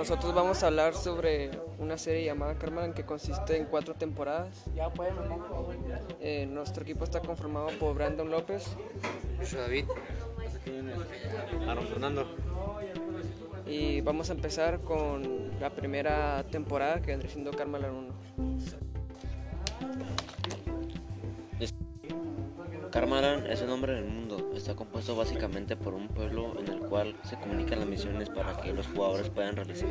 nosotros vamos a hablar sobre una serie llamada Carmen que consiste en cuatro temporadas. Eh, nuestro equipo está conformado por Brandon López, Yo David. Aaron Fernando. y vamos a empezar con la primera temporada que vendría siendo Carmelan 1. Carmalan es el nombre del mundo. Está compuesto básicamente por un pueblo en el cual se comunican las misiones para que los jugadores puedan realizar.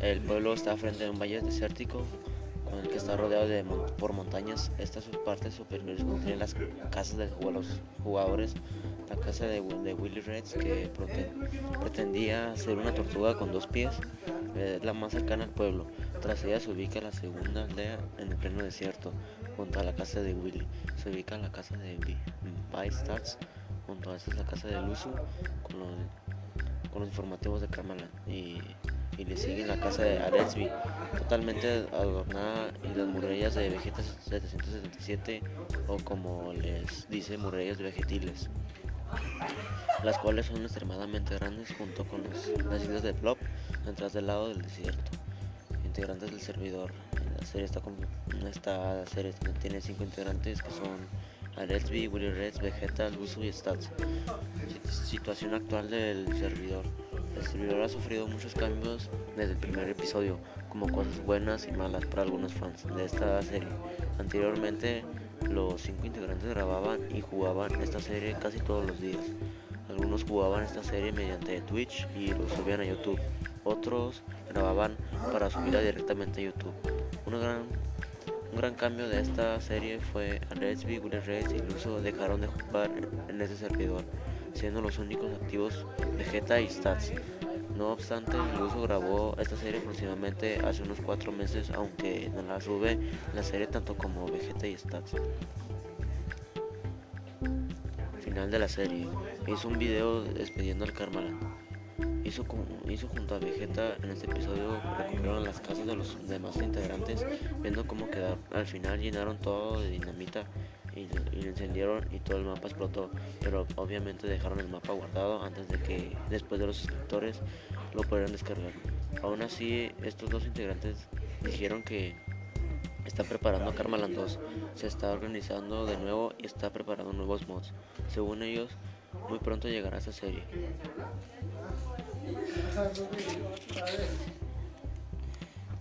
El pueblo está frente a un valle desértico con el que está rodeado de por montañas. Estas sus partes superiores contienen las casas de los jugadores. La casa de, de Willy Reds que pretendía ser una tortuga con dos pies. Es la más cercana al pueblo. Tras ella se ubica la segunda aldea en el pleno desierto, junto a la casa de Willy. Se ubica la casa de Bystats, junto a esta es la casa de Luzu, con los, informativos de Carmelan. Y, y le sigue la casa de Aretsby, totalmente adornada y las murallas de Vegeta 777, o como les dice, murallas Vegetiles las cuales son extremadamente grandes junto con las islas de Plop detrás del lado del desierto. Integrantes del servidor. La serie, está con- esta serie tiene cinco integrantes que son Alesby, Willy Reds, Vegeta, Luzu y Stats. Sit- Situación actual del servidor. El servidor ha sufrido muchos cambios desde el primer episodio, como cosas buenas y malas para algunos fans de esta serie. Anteriormente, los cinco integrantes grababan y jugaban esta serie casi todos los días. Algunos jugaban esta serie mediante Twitch y lo subían a YouTube. Otros grababan para subirla directamente a YouTube. Gran, un gran cambio de esta serie fue Redsby, Willy Reds y Luso dejaron de jugar en este servidor, siendo los únicos activos Vegeta y Stats. No obstante, Luso grabó esta serie aproximadamente hace unos 4 meses, aunque no la sube la serie tanto como Vegeta y Stats. Final de la serie. Hizo un video despidiendo al Carmelan. Hizo, hizo junto a Vegeta en este episodio recorrieron las casas de los demás integrantes viendo cómo quedaron. Al final llenaron todo de dinamita y, lo encendieron y todo el mapa explotó. Pero obviamente dejaron el mapa guardado antes de que después de los suscriptores lo pudieran descargar. Aún así, estos dos integrantes dijeron que está preparando Carmalan 2, se está organizando de nuevo y está preparando nuevos mods. Según ellos, muy pronto llegará esta serie.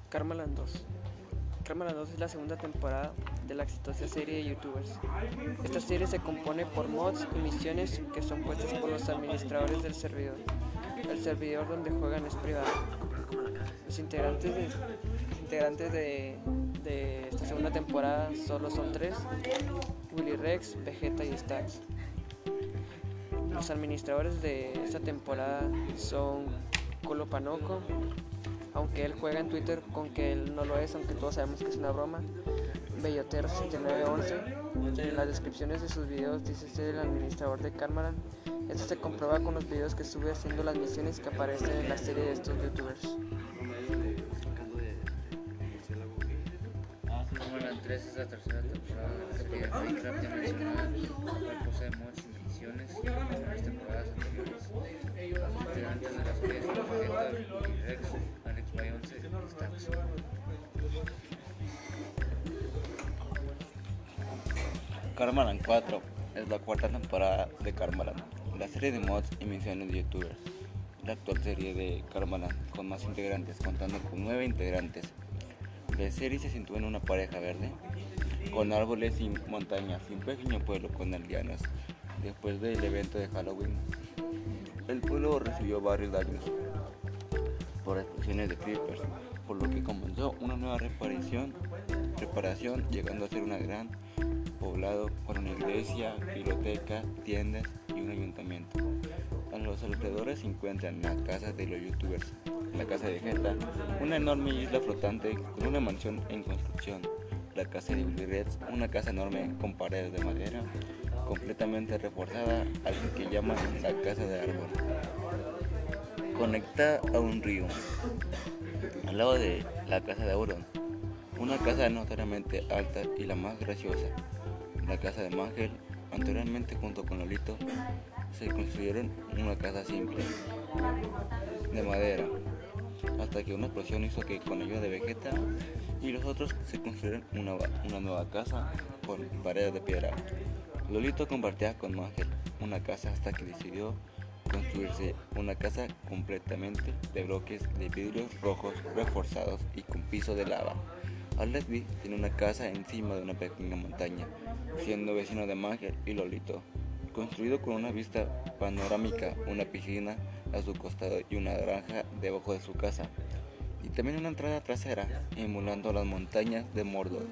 Carmelan 2. Carmelan 2 es la segunda temporada de la exitosa serie de youtubers. Esta serie se compone por mods y misiones que son puestas por los administradores del servidor. El servidor donde juegan es privado. Los integrantes de, esta segunda temporada solo son tres, Willy Rex, Vegeta y Stax. Los administradores de esta temporada son Colo Panoco, aunque él juega en Twitter con que él no lo es, aunque todos sabemos que es una broma. Bellotero7911. En las descripciones de sus videos dice ser el administrador de Carmaran. Esto se comprueba con los videos que sube haciendo las misiones que aparecen en la serie de estos youtubers. Carmelan 3 es la tercera temporada que pide Minecraft dimensional, la cosa de mods y misiones en las temporadas anteriores. Los integrantes de la serie son Vegeta, Willy Rex, Carmalan 4 es la cuarta temporada de Carmalan, la serie de mods y misiones de youtubers. La actual serie de Carmalan con más integrantes, contando con nueve integrantes. La serie se sitúa en una pareja verde, con árboles y montañas, y pequeño pueblo con aldeanos. Después del evento de Halloween, el pueblo recibió varios daños por explosiones de creepers, por lo que comenzó una nueva reparación, reparación llegando a ser una gran poblado con una iglesia, biblioteca, tiendas y un ayuntamiento. A los alrededores se encuentran las casas de los youtubers, la casa de Vegeta, una enorme isla flotante con una mansión en construcción, la casa de Willy Reds, una casa enorme con paredes de madera, completamente reforzada, algo que llaman la casa de árbol. Conecta a un río, al lado de la casa de Auron, una casa notoriamente alta y la más graciosa, la casa de Mangel, anteriormente junto con Lolito, se construyeron una casa simple, de madera. hasta que una explosión hizo que con ayuda de Vegeta y los otros se construyeron una, una nueva casa con paredes de piedra. Lolito compartía con Mangel una casa hasta que decidió construirse una casa completamente de bloques de vidrios rojos reforzados y con piso de lava. Leslie tiene una casa encima de una pequeña montaña, siendo vecino de Mangel y Lolito, construido con una vista panorámica, una piscina a su costado y una granja debajo de su casa, y también una entrada trasera, emulando las montañas de Mordor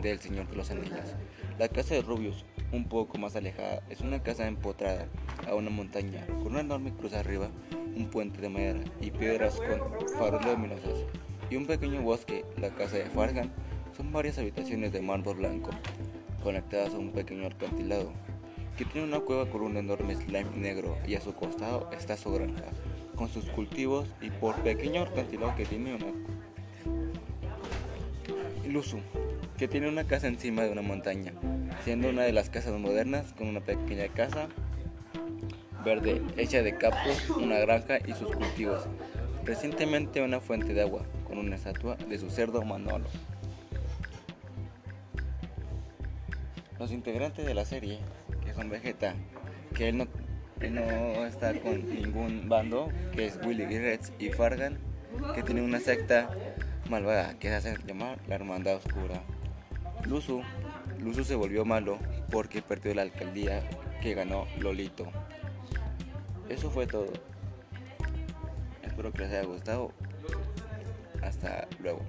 del Señor de los Anillos. La casa de Rubius, un poco más alejada, es una casa empotrada a una montaña, con una enorme cruz arriba, un puente de madera y piedras con faros luminosos y un pequeño bosque, la casa de Fargan, son varias habitaciones de mármol blanco, conectadas a un pequeño acantilado, que tiene una cueva con un enorme slime negro y a su costado está su granja, con sus cultivos y por pequeño acantilado que tiene una... Luzu, que tiene una casa encima de una montaña, siendo una de las casas modernas con una pequeña casa verde hecha de capos, una granja y sus cultivos. Recientemente una fuente de agua, con una estatua de su cerdo Manolo. Los integrantes de la serie, que son Vegeta, que él no, no está con ningún bando, que es Willy Rex y Fargan, que tiene una secta malvada que se hace llamar la Hermandad Oscura. Luzu, Luzu se volvió malo porque perdió la alcaldía que ganó Lolito. Eso fue todo. Espero que les haya gustado. Hasta luego.